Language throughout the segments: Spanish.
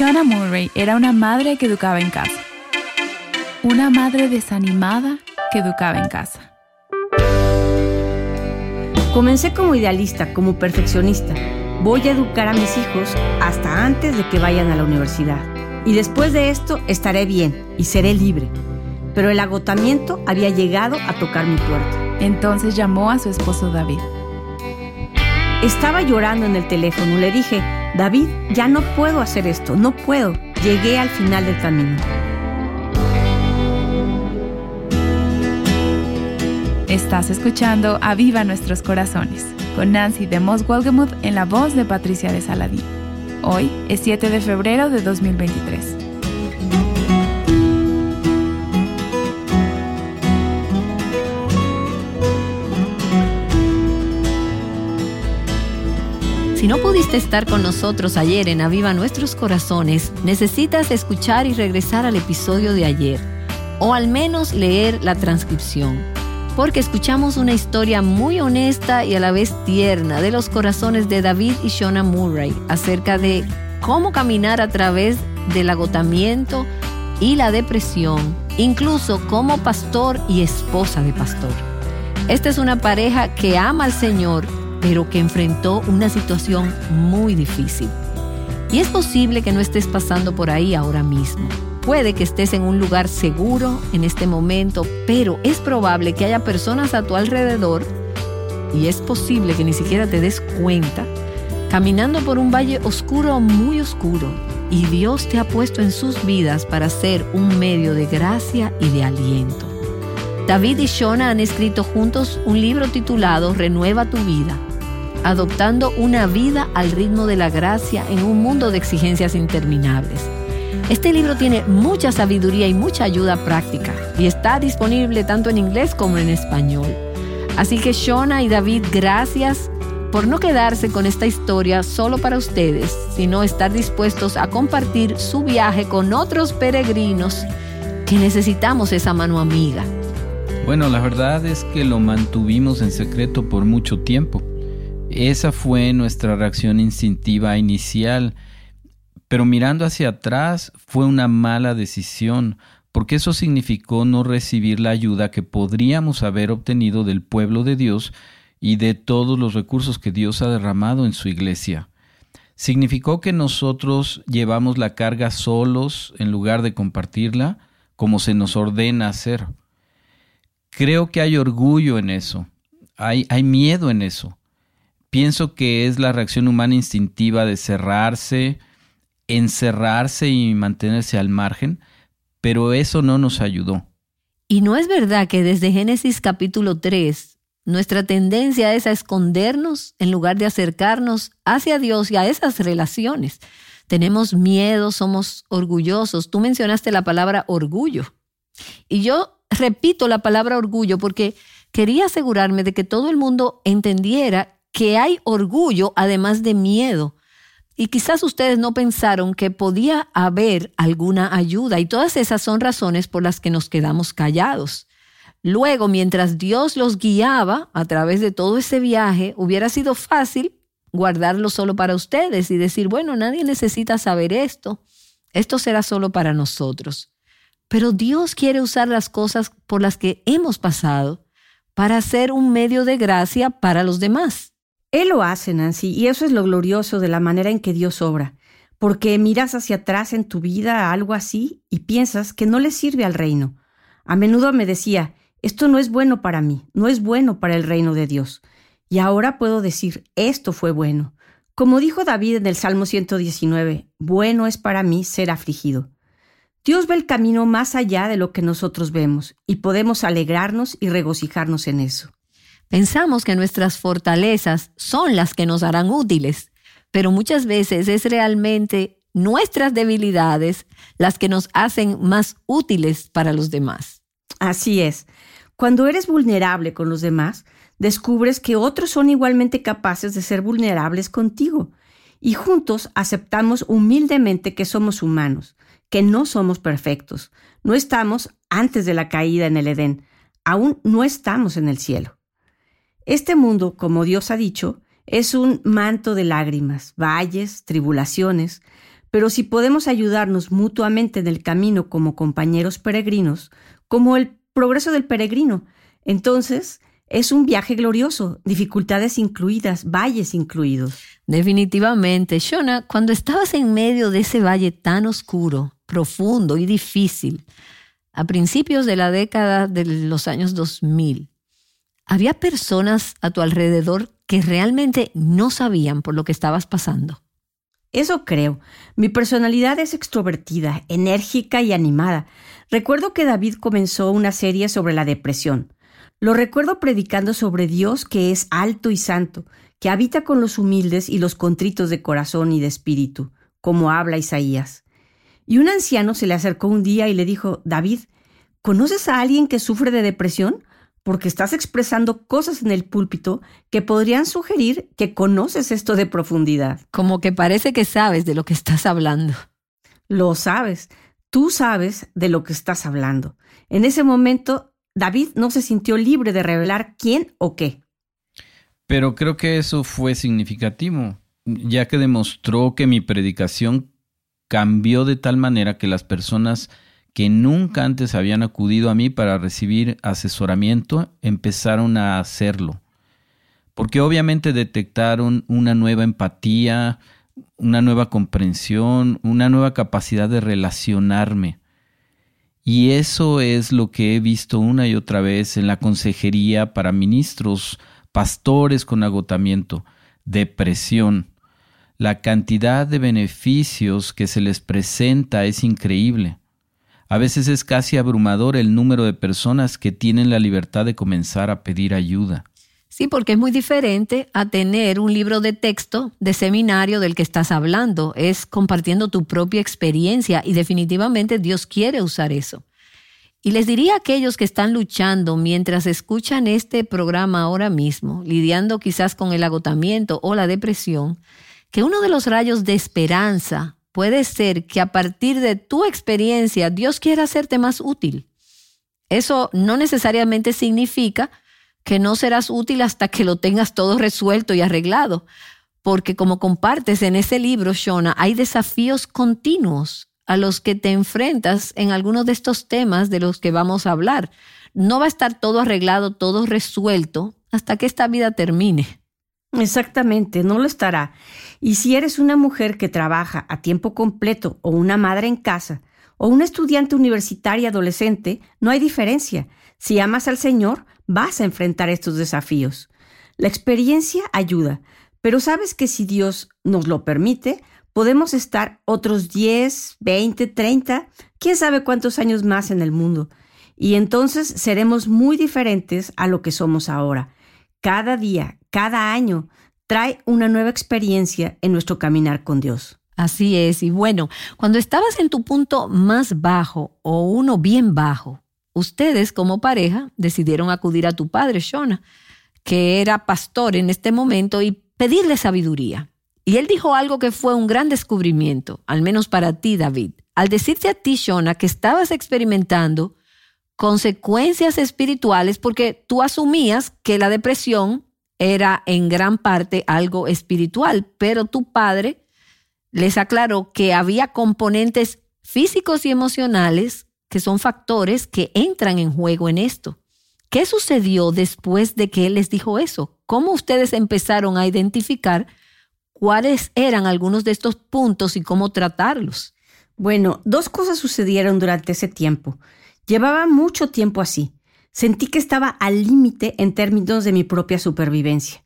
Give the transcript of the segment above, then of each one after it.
Shauna Murray era una madre que educaba en casa. Una madre desanimada que educaba en casa. Comencé como idealista, como perfeccionista. Voy a educar a mis hijos hasta antes de que vayan a la universidad. Y después de esto estaré bien y seré libre. Pero el agotamiento había llegado a tocar mi puerta. Entonces llamó a su esposo David. Estaba llorando en el teléfono. Le dije, David, ya no puedo hacer esto, no puedo. Llegué al final del camino. Estás escuchando Aviva Nuestros Corazones con Nancy de Moss en la voz de Patricia de Saladín. Hoy es 7 de febrero de 2023. Si no pudiste estar con nosotros ayer en Aviva Nuestros Corazones, necesitas escuchar y regresar al episodio de ayer, o al menos leer la transcripción, porque escuchamos una historia muy honesta y a la vez tierna de los corazones de David y Shona Murray acerca de cómo caminar a través del agotamiento y la depresión, incluso como pastor y esposa de pastor. Esta es una pareja que ama al Señor pero que enfrentó una situación muy difícil. Y es posible que no estés pasando por ahí ahora mismo. Puede que estés en un lugar seguro en este momento, pero es probable que haya personas a tu alrededor, y es posible que ni siquiera te des cuenta, caminando por un valle oscuro, muy oscuro, y Dios te ha puesto en sus vidas para ser un medio de gracia y de aliento. David y Shona han escrito juntos un libro titulado Renueva tu vida adoptando una vida al ritmo de la gracia en un mundo de exigencias interminables. Este libro tiene mucha sabiduría y mucha ayuda práctica y está disponible tanto en inglés como en español. Así que Shona y David, gracias por no quedarse con esta historia solo para ustedes, sino estar dispuestos a compartir su viaje con otros peregrinos que necesitamos esa mano amiga. Bueno, la verdad es que lo mantuvimos en secreto por mucho tiempo. Esa fue nuestra reacción instintiva inicial, pero mirando hacia atrás fue una mala decisión, porque eso significó no recibir la ayuda que podríamos haber obtenido del pueblo de Dios y de todos los recursos que Dios ha derramado en su iglesia. Significó que nosotros llevamos la carga solos en lugar de compartirla como se nos ordena hacer. Creo que hay orgullo en eso, hay, hay miedo en eso pienso que es la reacción humana instintiva de cerrarse, encerrarse y mantenerse al margen, pero eso no nos ayudó. Y no es verdad que desde Génesis capítulo 3 nuestra tendencia es a escondernos en lugar de acercarnos hacia Dios y a esas relaciones. Tenemos miedo, somos orgullosos. Tú mencionaste la palabra orgullo. Y yo repito la palabra orgullo porque quería asegurarme de que todo el mundo entendiera que hay orgullo además de miedo. y quizás ustedes no pensaron que podía haber alguna ayuda y todas esas son razones por las que nos quedamos callados. Luego, mientras Dios los guiaba a través de todo ese viaje, hubiera sido fácil guardarlo solo para ustedes y decir, bueno, nadie necesita saber esto, esto será solo para nosotros. Pero Dios quiere usar las cosas por las que hemos pasado para ser un medio de gracia para los demás. Él lo hace, Nancy, y eso es lo glorioso de la manera en que Dios obra, porque miras hacia atrás en tu vida algo así y piensas que no le sirve al reino. A menudo me decía, esto no es bueno para mí, no es bueno para el reino de Dios. Y ahora puedo decir, esto fue bueno. Como dijo David en el Salmo 119, bueno es para mí ser afligido. Dios ve el camino más allá de lo que nosotros vemos y podemos alegrarnos y regocijarnos en eso. Pensamos que nuestras fortalezas son las que nos harán útiles, pero muchas veces es realmente nuestras debilidades las que nos hacen más útiles para los demás. Así es. Cuando eres vulnerable con los demás, descubres que otros son igualmente capaces de ser vulnerables contigo y juntos aceptamos humildemente que somos humanos, que no somos perfectos, no estamos antes de la caída en el Edén, aún no estamos en el cielo. Este mundo, como Dios ha dicho, es un manto de lágrimas, valles, tribulaciones, pero si podemos ayudarnos mutuamente en el camino como compañeros peregrinos, como el progreso del peregrino, entonces es un viaje glorioso, dificultades incluidas, valles incluidos. Definitivamente, Shona, cuando estabas en medio de ese valle tan oscuro, profundo y difícil, a principios de la década de los años 2000, ¿había personas a tu alrededor que realmente no sabían por lo que estabas pasando? Eso creo. Mi personalidad es extrovertida, enérgica y animada. Recuerdo que David comenzó una serie sobre la depresión. Lo recuerdo predicando sobre Dios que es alto y santo, que habita con los humildes y los contritos de corazón y de espíritu, como habla Isaías. Y un anciano se le acercó un día y le dijo, David, ¿conoces a alguien que sufre de depresión? Porque estás expresando cosas en el púlpito que podrían sugerir que conoces esto de profundidad. Como que parece que sabes de lo que estás hablando. Lo sabes. Tú sabes de lo que estás hablando. En ese momento David no se sintió libre de revelar quién o qué. Pero creo que eso fue significativo, ya que demostró que mi predicación cambió de tal manera que las personas que nunca antes habían acudido a mí para recibir asesoramiento empezaron a hacerlo. Porque obviamente detectaron una nueva empatía, una nueva comprensión, una nueva capacidad de relacionarme. Y eso es lo que he visto una y otra vez en la consejería para ministros, pastores con agotamiento, depresión. La cantidad de beneficios que se les presenta es increíble. A veces es casi abrumador el número de personas que tienen la libertad de comenzar a pedir ayuda. Sí, porque es muy diferente a tener un libro de texto de seminario del que estás hablando. Es compartiendo tu propia experiencia y definitivamente Dios quiere usar eso. Y les diría a aquellos que están luchando mientras escuchan este programa ahora mismo, lidiando quizás con el agotamiento o la depresión, que uno de los rayos de esperanza puede ser que a partir de tu experiencia Dios quiera hacerte más útil. Eso no necesariamente significa que no serás útil hasta que lo tengas todo resuelto y arreglado, porque como compartes en ese libro, Shona, hay desafíos continuos a los que te enfrentas en algunos de estos temas de los que vamos a hablar. No va a estar todo arreglado, todo resuelto hasta que esta vida termine. Exactamente, no lo estará. Y si eres una mujer que trabaja a tiempo completo o una madre en casa o una estudiante universitaria adolescente, no hay diferencia. Si amas al Señor, vas a enfrentar estos desafíos. La experiencia ayuda, pero sabes que si Dios nos lo permite, podemos estar otros 10, 20, 30, quién sabe cuántos años más en el mundo. Y entonces seremos muy diferentes a lo que somos ahora. Cada día, cada año, trae una nueva experiencia en nuestro caminar con Dios. Así es, y bueno, cuando estabas en tu punto más bajo o uno bien bajo, ustedes como pareja decidieron acudir a tu padre, Shona, que era pastor en este momento, y pedirle sabiduría. Y él dijo algo que fue un gran descubrimiento, al menos para ti, David. Al decirte a ti, Shona, que estabas experimentando consecuencias espirituales porque tú asumías que la depresión era en gran parte algo espiritual, pero tu padre les aclaró que había componentes físicos y emocionales que son factores que entran en juego en esto. ¿Qué sucedió después de que él les dijo eso? ¿Cómo ustedes empezaron a identificar cuáles eran algunos de estos puntos y cómo tratarlos? Bueno, dos cosas sucedieron durante ese tiempo. Llevaba mucho tiempo así. Sentí que estaba al límite en términos de mi propia supervivencia.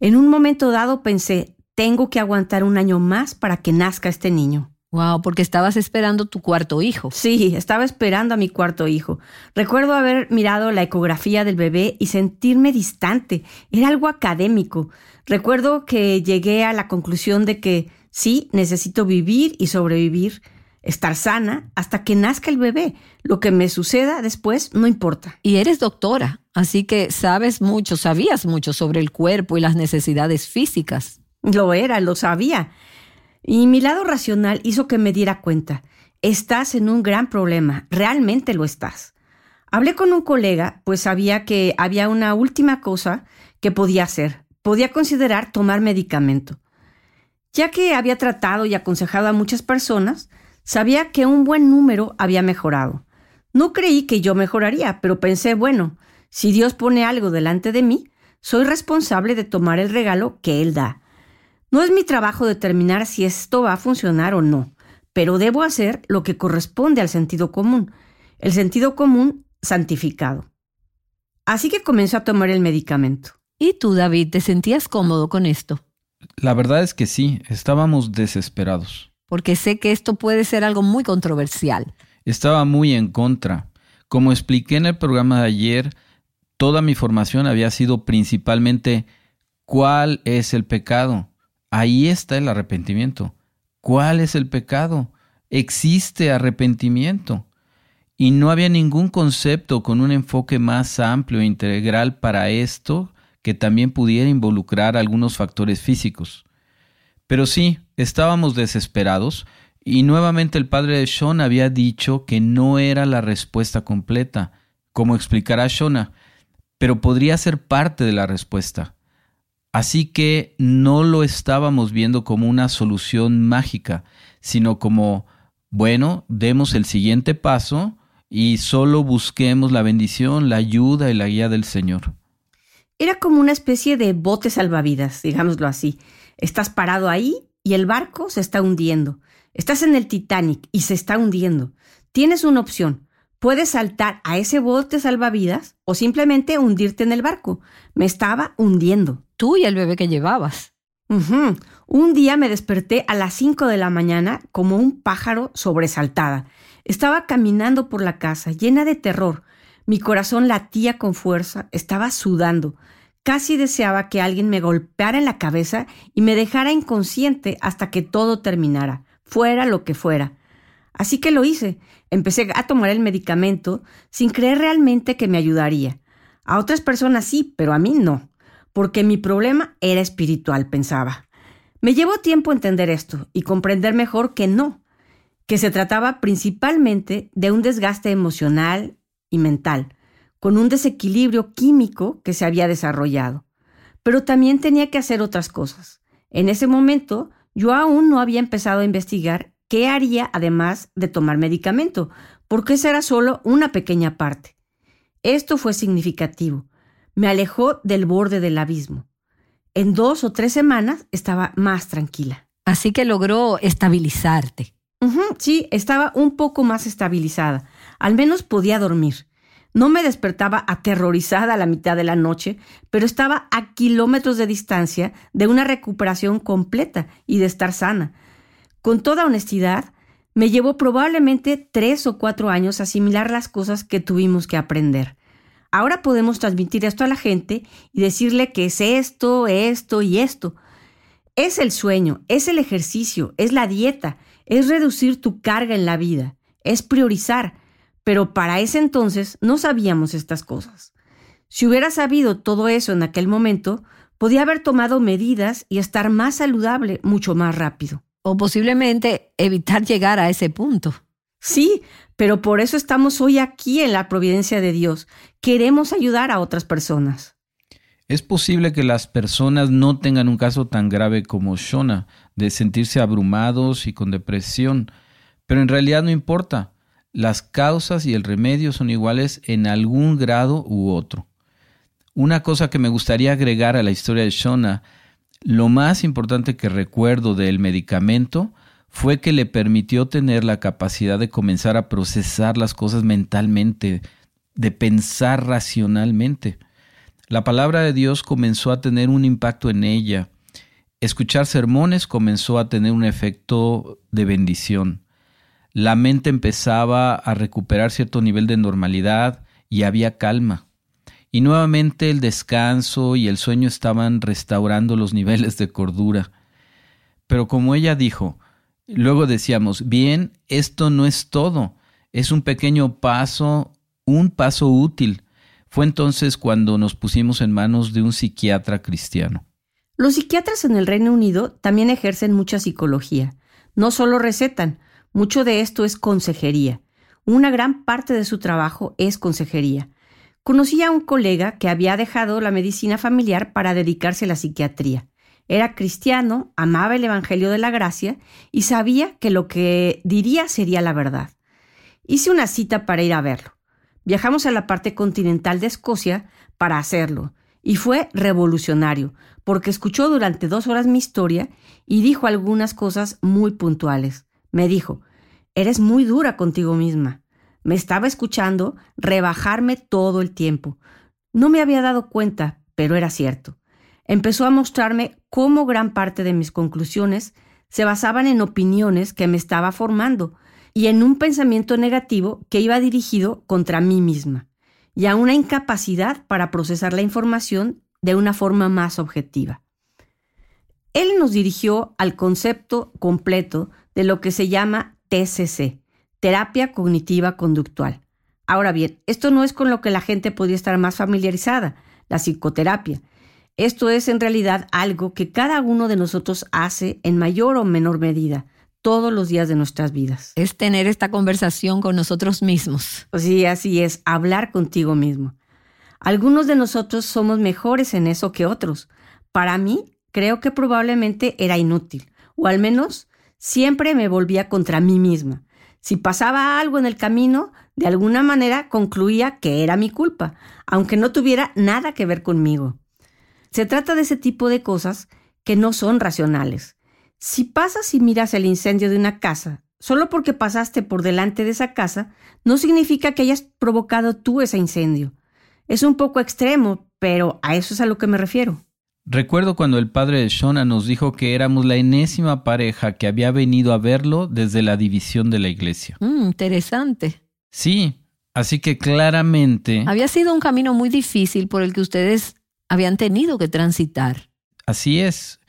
En un momento dado pensé, tengo que aguantar un año más para que nazca este niño. Wow, porque estabas esperando tu cuarto hijo. Sí, estaba esperando a mi cuarto hijo. Recuerdo haber mirado la ecografía del bebé y sentirme distante. Era algo académico. Recuerdo que llegué a la conclusión de que sí, necesito vivir y sobrevivir, estar sana hasta que nazca el bebé. Lo que me suceda después no importa. Y eres doctora, así que sabes mucho, sabías mucho sobre el cuerpo y las necesidades físicas. Lo era, lo sabía. Y mi lado racional hizo que me diera cuenta. Estás en un gran problema, realmente lo estás. Hablé con un colega, pues sabía que había una última cosa que podía hacer. Podía considerar tomar medicamento. Ya que había tratado y aconsejado a muchas personas, Sabía que un buen número había mejorado. No creí que yo mejoraría, pero pensé, bueno, si Dios pone algo delante de mí, soy responsable de tomar el regalo que Él da. No es mi trabajo determinar si esto va a funcionar o no, pero debo hacer lo que corresponde al sentido común, el sentido común santificado. Así que comencé a tomar el medicamento. ¿Y tú, David, te sentías cómodo con esto? La verdad es que sí, estábamos desesperados porque sé que esto puede ser algo muy controversial. Estaba muy en contra. Como expliqué en el programa de ayer, toda mi formación había sido principalmente ¿cuál es el pecado? Ahí está el arrepentimiento. ¿Cuál es el pecado? Existe arrepentimiento. Y no había ningún concepto con un enfoque más amplio e integral para esto que también pudiera involucrar algunos factores físicos. Pero sí, estábamos desesperados y nuevamente el padre de Shona había dicho que no era la respuesta completa, como explicará Shona, pero podría ser parte de la respuesta. Así que no lo estábamos viendo como una solución mágica, sino como, bueno, demos el siguiente paso y solo busquemos la bendición, la ayuda y la guía del Señor. Era como una especie de bote salvavidas, digámoslo así. Estás parado ahí y el barco se está hundiendo. Estás en el Titanic y se está hundiendo. Tienes una opción. Puedes saltar a ese bote salvavidas o simplemente hundirte en el barco. Me estaba hundiendo. Tú y el bebé que llevabas. Un día me desperté a las 5 de la mañana como un pájaro sobresaltada. Estaba caminando por la casa, llena de terror. Mi corazón latía con fuerza, estaba sudando. Casi deseaba que alguien me golpeara en la cabeza y me dejara inconsciente hasta que todo terminara, fuera lo que fuera. Así que lo hice. Empecé a tomar el medicamento sin creer realmente que me ayudaría. A otras personas sí, pero a mí no, porque mi problema era espiritual, pensaba. Me llevó tiempo entender esto y comprender mejor que no, que se trataba principalmente de un desgaste emocional y mental, con un desequilibrio químico que se había desarrollado. Pero también tenía que hacer otras cosas. En ese momento, yo aún no había empezado a investigar qué haría además de tomar medicamento, porque esa era solo una pequeña parte. Esto fue significativo. Me alejó del borde del abismo. En dos o tres semanas estaba más tranquila. Así que logró estabilizarte. sí, estaba un poco más estabilizada. Al menos podía dormir. No me despertaba aterrorizada a la mitad de la noche, pero estaba a kilómetros de distancia de una recuperación completa y de estar sana. Con toda honestidad, me llevó probablemente tres o cuatro años asimilar las cosas que tuvimos que aprender. Ahora podemos transmitir esto a la gente y decirle que es esto, esto y esto. Es el sueño, es el ejercicio, es la dieta, es reducir tu carga en la vida, es priorizar, pero para ese entonces no sabíamos estas cosas. Si hubiera sabido todo eso en aquel momento, Podía haber tomado medidas y estar más saludable mucho más rápido. O posiblemente evitar llegar a ese punto. Sí, pero por eso estamos hoy aquí en la providencia de Dios. Queremos ayudar a otras personas. Es posible que las personas no tengan un caso tan grave como Shona, de sentirse abrumados y con depresión, pero en realidad no importa. Las causas y el remedio son iguales en algún grado u otro. Una cosa que me gustaría agregar a la historia de Shona, lo más importante que recuerdo del medicamento fue que le permitió tener la capacidad de comenzar a procesar las cosas mentalmente, de pensar racionalmente. La palabra de Dios comenzó a tener un impacto en ella. Escuchar sermones comenzó a tener un efecto de bendición. La mente empezaba a recuperar cierto nivel de normalidad y había calma. Y nuevamente el descanso y el sueño estaban restaurando los niveles de cordura. Pero como ella dijo, luego decíamos, bien, esto no es todo, es un pequeño paso, un paso útil. Fue entonces cuando nos pusimos en manos de un psiquiatra cristiano. Los psiquiatras en el Reino Unido también ejercen mucha psicología. No solo recetan, mucho de esto es consejería. Una gran parte de su trabajo es consejería. Conocí a un colega que había dejado la medicina familiar para dedicarse a la psiquiatría. Era cristiano, amaba el Evangelio de la Gracia y sabía que lo que diría sería la verdad. Hice una cita para ir a verlo. Viajamos a la parte continental de Escocia para hacerlo, y fue revolucionario, porque escuchó durante dos horas mi historia y dijo algunas cosas muy puntuales. Me dijo, Eres muy dura contigo misma. Me estaba escuchando rebajarme todo el tiempo. No me había dado cuenta, pero era cierto. Empezó a mostrarme cómo gran parte de mis conclusiones se basaban en opiniones que me estaba formando y en un pensamiento negativo que iba dirigido contra mí misma y a una incapacidad para procesar la información de una forma más objetiva. Él nos dirigió al concepto completo de lo que se llama TCC, terapia cognitiva conductual. Ahora bien, esto no es con lo que la gente podría estar más familiarizada, la psicoterapia. Esto es en realidad algo que cada uno de nosotros hace en mayor o menor medida todos los días de nuestras vidas. Es tener esta conversación con nosotros mismos. Sí, así es, hablar contigo mismo. Algunos de nosotros somos mejores en eso que otros. Para mí, creo que probablemente era inútil, o al menos siempre me volvía contra mí misma. Si pasaba algo en el camino, de alguna manera concluía que era mi culpa, aunque no tuviera nada que ver conmigo. Se trata de ese tipo de cosas que no son racionales. Si pasas y miras el incendio de una casa, solo porque pasaste por delante de esa casa, no significa que hayas provocado tú ese incendio. Es un poco extremo, pero a eso es a lo que me refiero. Recuerdo cuando el padre de Shona nos dijo que éramos la enésima pareja que había venido a verlo desde la división de la iglesia. Mm, interesante. Sí, así que claramente... Había sido un camino muy difícil por el que ustedes habían tenido que transitar. Así es.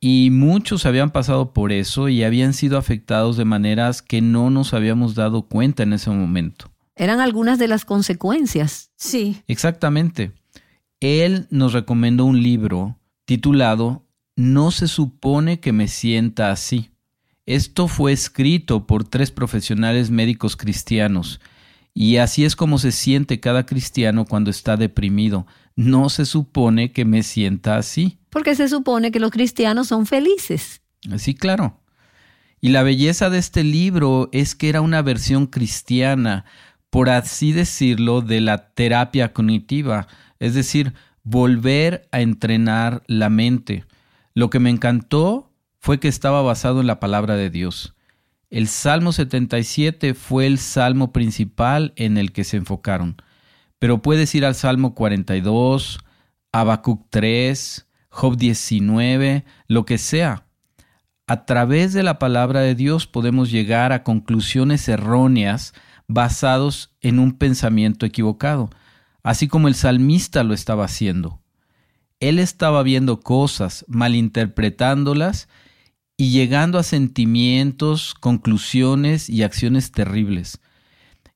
Y muchos habían pasado por eso y habían sido afectados de maneras que no nos habíamos dado cuenta en ese momento. Eran algunas de las consecuencias. Sí. Exactamente él nos recomendó un libro titulado No se supone que me sienta así. Esto fue escrito por tres profesionales médicos cristianos, y así es como se siente cada cristiano cuando está deprimido. No se supone que me sienta así. Porque se supone que los cristianos son felices. Sí, claro. Y la belleza de este libro es que era una versión cristiana, por así decirlo, de la terapia cognitiva, es decir, volver a entrenar la mente. Lo que me encantó fue que estaba basado en la palabra de Dios. El Salmo 77 fue el salmo principal en el que se enfocaron, pero puedes ir al Salmo 42, Habacuc 3, Job 19, lo que sea. A través de la palabra de Dios podemos llegar a conclusiones erróneas basados en un pensamiento equivocado así como el salmista lo estaba haciendo. Él estaba viendo cosas, malinterpretándolas y llegando a sentimientos, conclusiones y acciones terribles.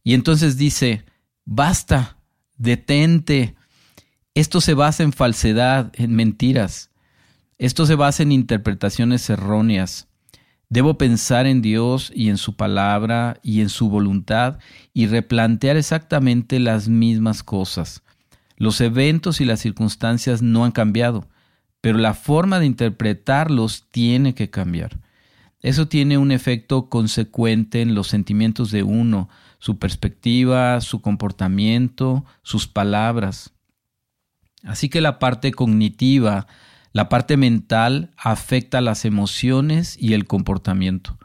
Y entonces dice, basta, detente, Esto se basa en falsedad, en mentiras. Esto se basa en interpretaciones erróneas. Debo pensar en Dios y en su palabra y en su voluntad y replantear exactamente las mismas cosas. Los eventos y las circunstancias no han cambiado, pero la forma de interpretarlos tiene que cambiar. Eso tiene un efecto consecuente en los sentimientos de uno, su perspectiva, su comportamiento, sus palabras. Así que la parte cognitiva, la parte mental afecta las emociones y el comportamiento.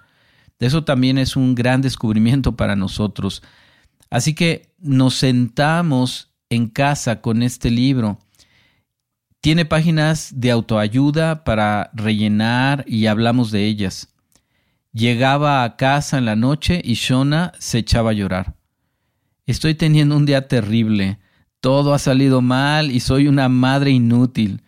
Eso también es un gran descubrimiento para nosotros. Así que nos sentamos en casa con este libro. Tiene páginas de autoayuda para rellenar y hablamos de ellas. Llegaba a casa en la noche y Shona se echaba a llorar. Estoy teniendo un día terrible todo ha salido mal y soy una madre inútil.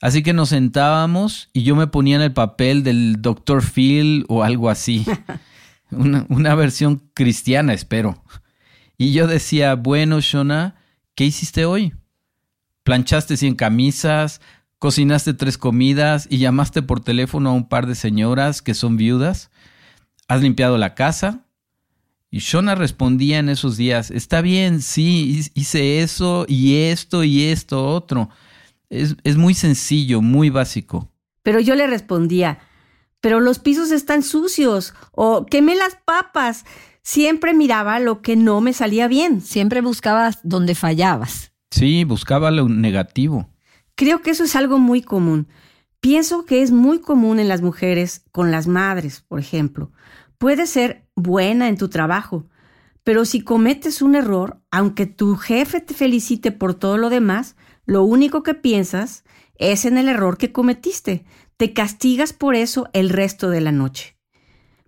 Así que nos sentábamos y yo me ponía en el papel del Dr. Phil o algo así. Una, una, versión cristiana, espero. Y yo decía, bueno, Shona, ¿qué hiciste hoy? Planchaste 100 camisas, cocinaste tres comidas y llamaste por teléfono a un par de señoras que son viudas. ¿Has limpiado la casa? Y Shona respondía en esos días, está bien, sí, hice eso y esto y esto otro. Es, es muy sencillo, muy básico. Pero yo le respondía, pero los pisos están sucios o quemé las papas. Siempre miraba lo que no me salía bien. Siempre buscabas donde fallabas. Sí, buscaba lo negativo. Creo que eso es algo muy común. Pienso que es muy común en las mujeres con las madres, por ejemplo. Puede ser buena en tu trabajo, pero si cometes un error, aunque tu jefe te felicite por todo lo demás, lo único que piensas es en el error que cometiste. Te castigas por eso el resto de la noche.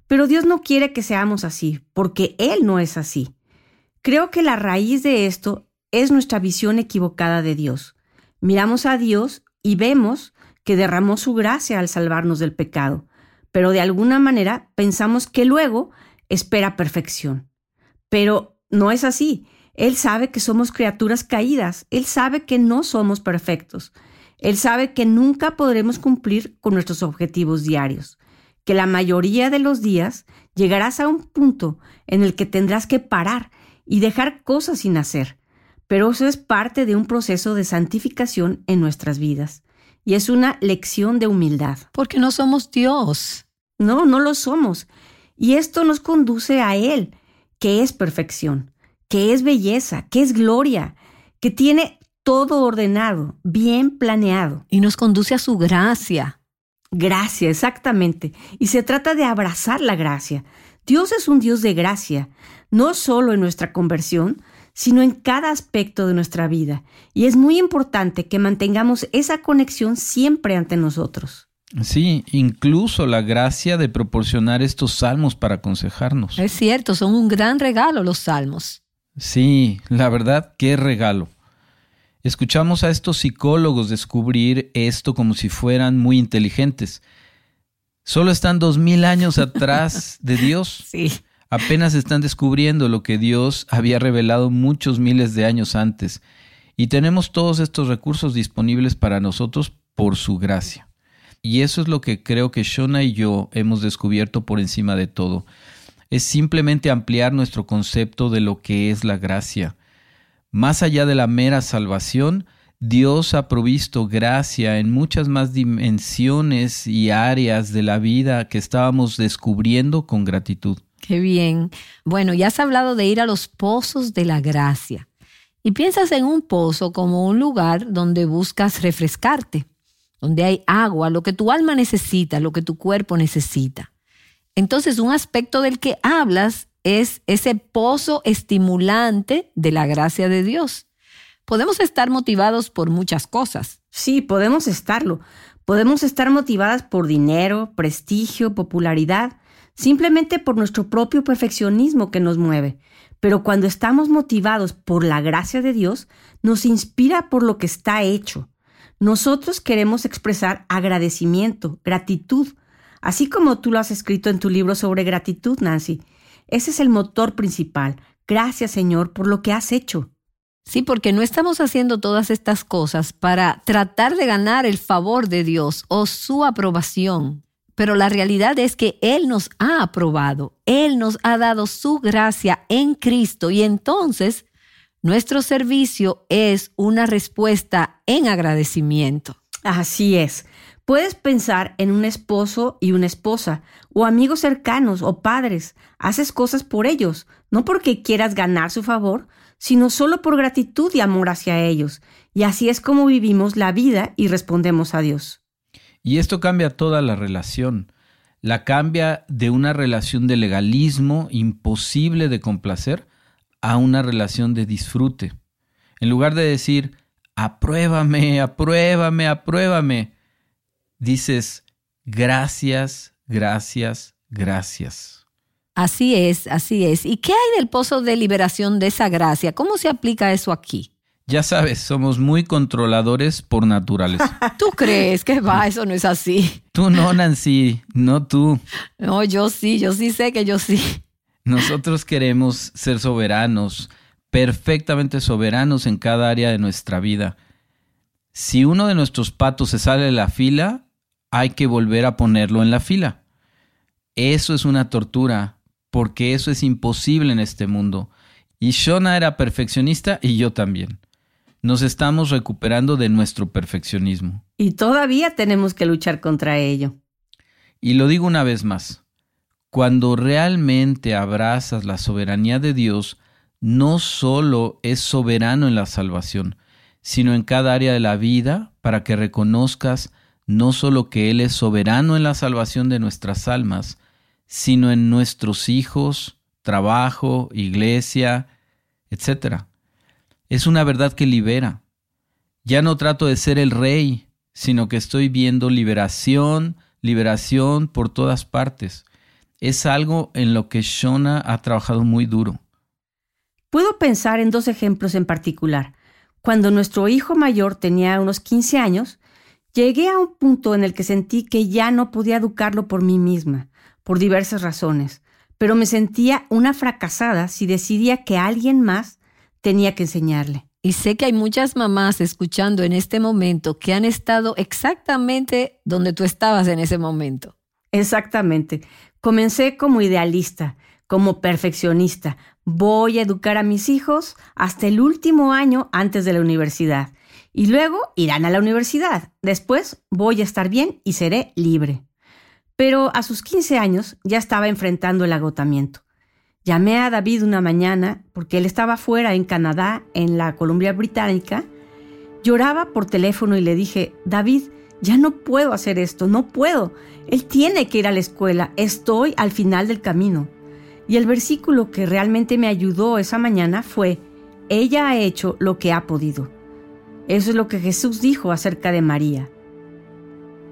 Pero Dios no quiere que seamos así, porque Él no es así. Creo que la raíz de esto es nuestra visión equivocada de Dios. Miramos a Dios y vemos que derramó su gracia al salvarnos del pecado, pero de alguna manera pensamos que luego espera perfección. Pero no es así. Él sabe que somos criaturas caídas, Él sabe que no somos perfectos, Él sabe que nunca podremos cumplir con nuestros objetivos diarios, que la mayoría de los días llegarás a un punto en el que tendrás que parar y dejar cosas sin hacer, pero eso es parte de un proceso de santificación en nuestras vidas y es una lección de humildad. Porque no somos Dios. No, no lo somos. Y esto nos conduce a Él, que es perfección, que es belleza, que es gloria, que tiene todo ordenado, bien planeado. Y nos conduce a su gracia. Gracia, exactamente. Y se trata de abrazar la gracia. Dios es un Dios de gracia, no solo en nuestra conversión, sino en cada aspecto de nuestra vida. Y es muy importante que mantengamos esa conexión siempre ante nosotros. Sí, incluso la gracia de proporcionar estos salmos para aconsejarnos. Es cierto, son un gran regalo los salmos. Sí, la verdad, qué regalo. Escuchamos a estos psicólogos descubrir esto como si fueran muy inteligentes. Solo están dos mil años atrás de Dios. Sí. Apenas están descubriendo lo que Dios había revelado muchos miles de años antes. Y tenemos todos estos recursos disponibles para nosotros por su gracia. Y eso es lo que creo que Shona y yo hemos descubierto por encima de todo. Es simplemente ampliar nuestro concepto de lo que es la gracia. Más allá de la mera salvación, Dios ha provisto gracia en muchas más dimensiones y áreas de la vida que estábamos descubriendo con gratitud. Qué bien. Bueno, ya has hablado de ir a los pozos de la gracia. Y piensas en un pozo como un lugar donde buscas refrescarte donde hay agua, lo que tu alma necesita, lo que tu cuerpo necesita. Entonces, un aspecto del que hablas es ese pozo estimulante de la gracia de Dios. Podemos estar motivados por muchas cosas. Sí, podemos estarlo. Podemos estar motivadas por dinero, prestigio, popularidad, simplemente por nuestro propio perfeccionismo que nos mueve. Pero cuando estamos motivados por la gracia de Dios, nos inspira por lo que está hecho. Nosotros queremos expresar agradecimiento, gratitud, así como tú lo has escrito en tu libro sobre gratitud, Nancy. Ese es el motor principal. Gracias, Señor, por lo que has hecho. Sí, porque no estamos haciendo todas estas cosas para tratar de ganar el favor de Dios o su aprobación. Pero la realidad es que Él nos ha aprobado, Él nos ha dado su gracia en Cristo y entonces nuestro servicio es una respuesta en agradecimiento. Así es. Puedes pensar en un esposo y una esposa, o amigos cercanos o padres. Haces cosas por ellos, no porque quieras ganar su favor, sino solo por gratitud y amor hacia ellos. Y así es como vivimos la vida y respondemos a Dios. Y esto cambia toda la relación. La cambia de una relación de legalismo imposible de complacer a una relación de disfrute. En lugar de decir, apruébame, apruébame, apruébame, dices, gracias, gracias, gracias. Así es, así es. ¿Y qué hay del pozo de liberación de esa gracia? ¿Cómo se aplica eso aquí? Ya sabes, somos muy controladores por naturaleza. ¿Tú crees que va? Eso no es así. Tú no, Nancy, no tú. No, yo sí, yo sí sé que yo sí. Nosotros queremos ser soberanos, perfectamente soberanos en cada área de nuestra vida. Si uno de nuestros patos se sale de la fila, hay que volver a ponerlo en la fila. Eso es una tortura, porque eso es imposible en este mundo. Y Shona era perfeccionista y yo también. Nos estamos recuperando de nuestro perfeccionismo. Y todavía tenemos que luchar contra ello. Y lo digo una vez más, cuando realmente abrazas la soberanía de Dios, no solo es soberano en la salvación, sino en cada área de la vida para que reconozcas no solo que Él es soberano en la salvación de nuestras almas, sino en nuestros hijos, trabajo, iglesia, etc. Es una verdad que libera. Ya no trato de ser el rey, sino que estoy viendo liberación, liberación por todas partes. Es algo en lo que Shona ha trabajado muy duro. Puedo pensar en dos ejemplos en particular. Cuando nuestro hijo mayor tenía unos 15 años, Llegué a un punto en el que sentí que ya no podía educarlo por mí misma, por diversas razones, pero me sentía una fracasada si decidía que alguien más tenía que enseñarle. Y sé que hay muchas mamás escuchando en este momento que han estado exactamente donde tú estabas en ese momento. Exactamente. Comencé como idealista, como perfeccionista. Voy a educar a mis hijos hasta el último año antes de la universidad y luego irán a la universidad. Después voy a estar bien y seré libre. Pero a sus 15 años ya estaba enfrentando el agotamiento. Llamé a David una mañana porque él estaba fuera en Canadá, en la Columbia Británica. Lloraba por teléfono y le dije, David, ya no puedo hacer esto, no puedo. Él tiene que ir a la escuela, estoy al final del camino. Y el versículo que realmente me ayudó esa mañana fue, ella ha hecho lo que ha podido. Eso es lo que Jesús dijo acerca de María.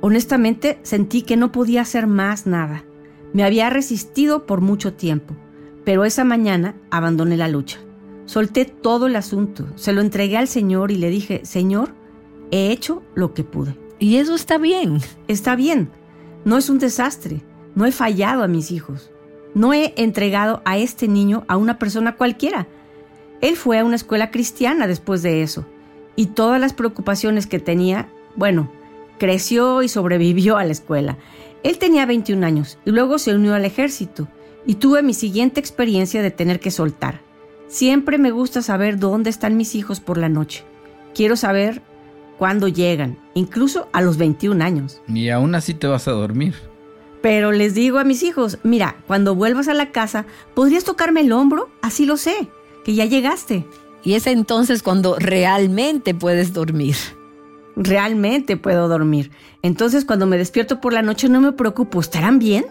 Honestamente sentí que no podía hacer más nada. Me había resistido por mucho tiempo, pero esa mañana abandoné la lucha. Solté todo el asunto, se lo entregué al Señor y le dije, Señor, he hecho lo que pude. Y eso está bien. Está bien. No es un desastre. No he fallado a mis hijos. No he entregado a este niño a una persona cualquiera. Él fue a una escuela cristiana después de eso y todas las preocupaciones que tenía, bueno, creció y sobrevivió a la escuela. Él tenía 21 años y luego se unió al ejército y tuve mi siguiente experiencia de tener que soltar. Siempre me gusta saber dónde están mis hijos por la noche. Quiero saber cuándo llegan, incluso a los 21 años. Y aún así te vas a dormir. Pero les digo a mis hijos, mira, cuando vuelvas a la casa, ¿podrías tocarme el hombro? Así lo sé, que ya llegaste. Y es entonces cuando realmente puedes dormir. Realmente puedo dormir. Entonces cuando me despierto por la noche no me preocupo, ¿estarán bien?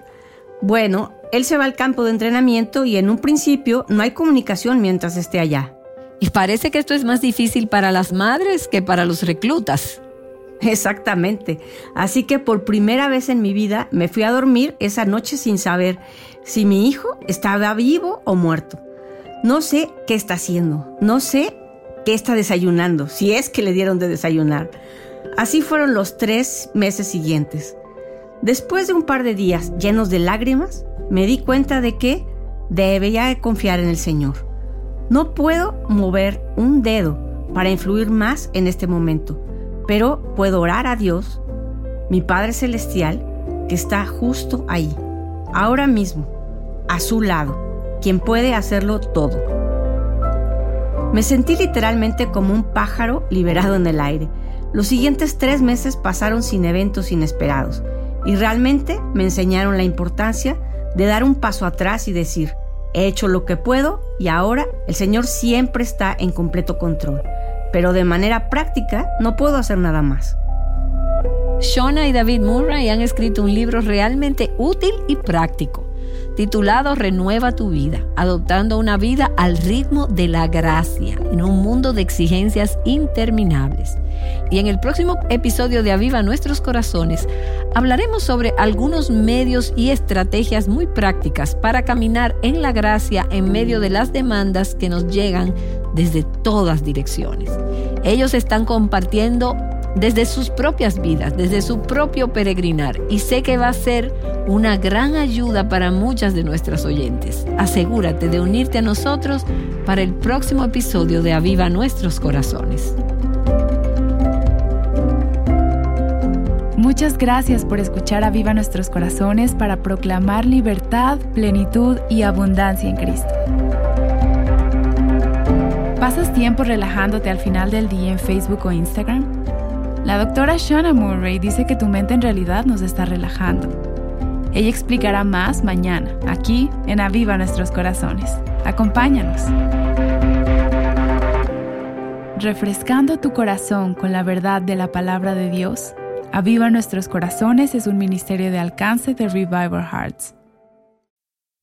Bueno, él se va al campo de entrenamiento y en un principio no hay comunicación mientras esté allá. Y parece que esto es más difícil para las madres que para los reclutas. Exactamente. Así que por primera vez en mi vida me fui a dormir esa noche sin saber si mi hijo estaba vivo o muerto. No sé qué está haciendo, no sé qué está desayunando, si es que le dieron de desayunar. Así fueron los tres meses siguientes. Después de un par de días llenos de lágrimas, me di cuenta de que debía confiar en el Señor. No puedo mover un dedo para influir más en este momento, pero puedo orar a Dios, mi Padre Celestial, que está justo ahí, ahora mismo, a su lado, quien puede hacerlo todo. Me sentí literalmente como un pájaro liberado en el aire. Los siguientes tres meses pasaron sin eventos inesperados y realmente me enseñaron la importancia de dar un paso atrás y decir, he hecho lo que puedo y ahora el Señor siempre está en completo control, pero de manera práctica no puedo hacer nada más. Shona y David Murray han escrito un libro realmente útil y práctico titulado Renueva tu vida, adoptando una vida al ritmo de la gracia en un mundo de exigencias interminables. Y en el próximo episodio de Aviva Nuestros Corazones hablaremos sobre algunos medios y estrategias muy prácticas para caminar en la gracia en medio de las demandas que nos llegan desde todas direcciones. Ellos están compartiendo desde sus propias vidas, desde su propio peregrinar. Y sé que va a ser una gran ayuda para muchas de nuestras oyentes. Asegúrate de unirte a nosotros para el próximo episodio de Aviva Nuestros Corazones. Muchas gracias por escuchar Aviva Nuestros Corazones para proclamar libertad, plenitud y abundancia en Cristo. ¿Pasas tiempo relajándote al final del día en Facebook o Instagram? La doctora Shona Murray dice que tu mente en realidad nos está relajando. Ella explicará más mañana, aquí en Aviva Nuestros Corazones. Acompáñanos. Refrescando tu corazón con la verdad de la palabra de Dios, Aviva Nuestros Corazones es un ministerio de alcance de Revival Hearts.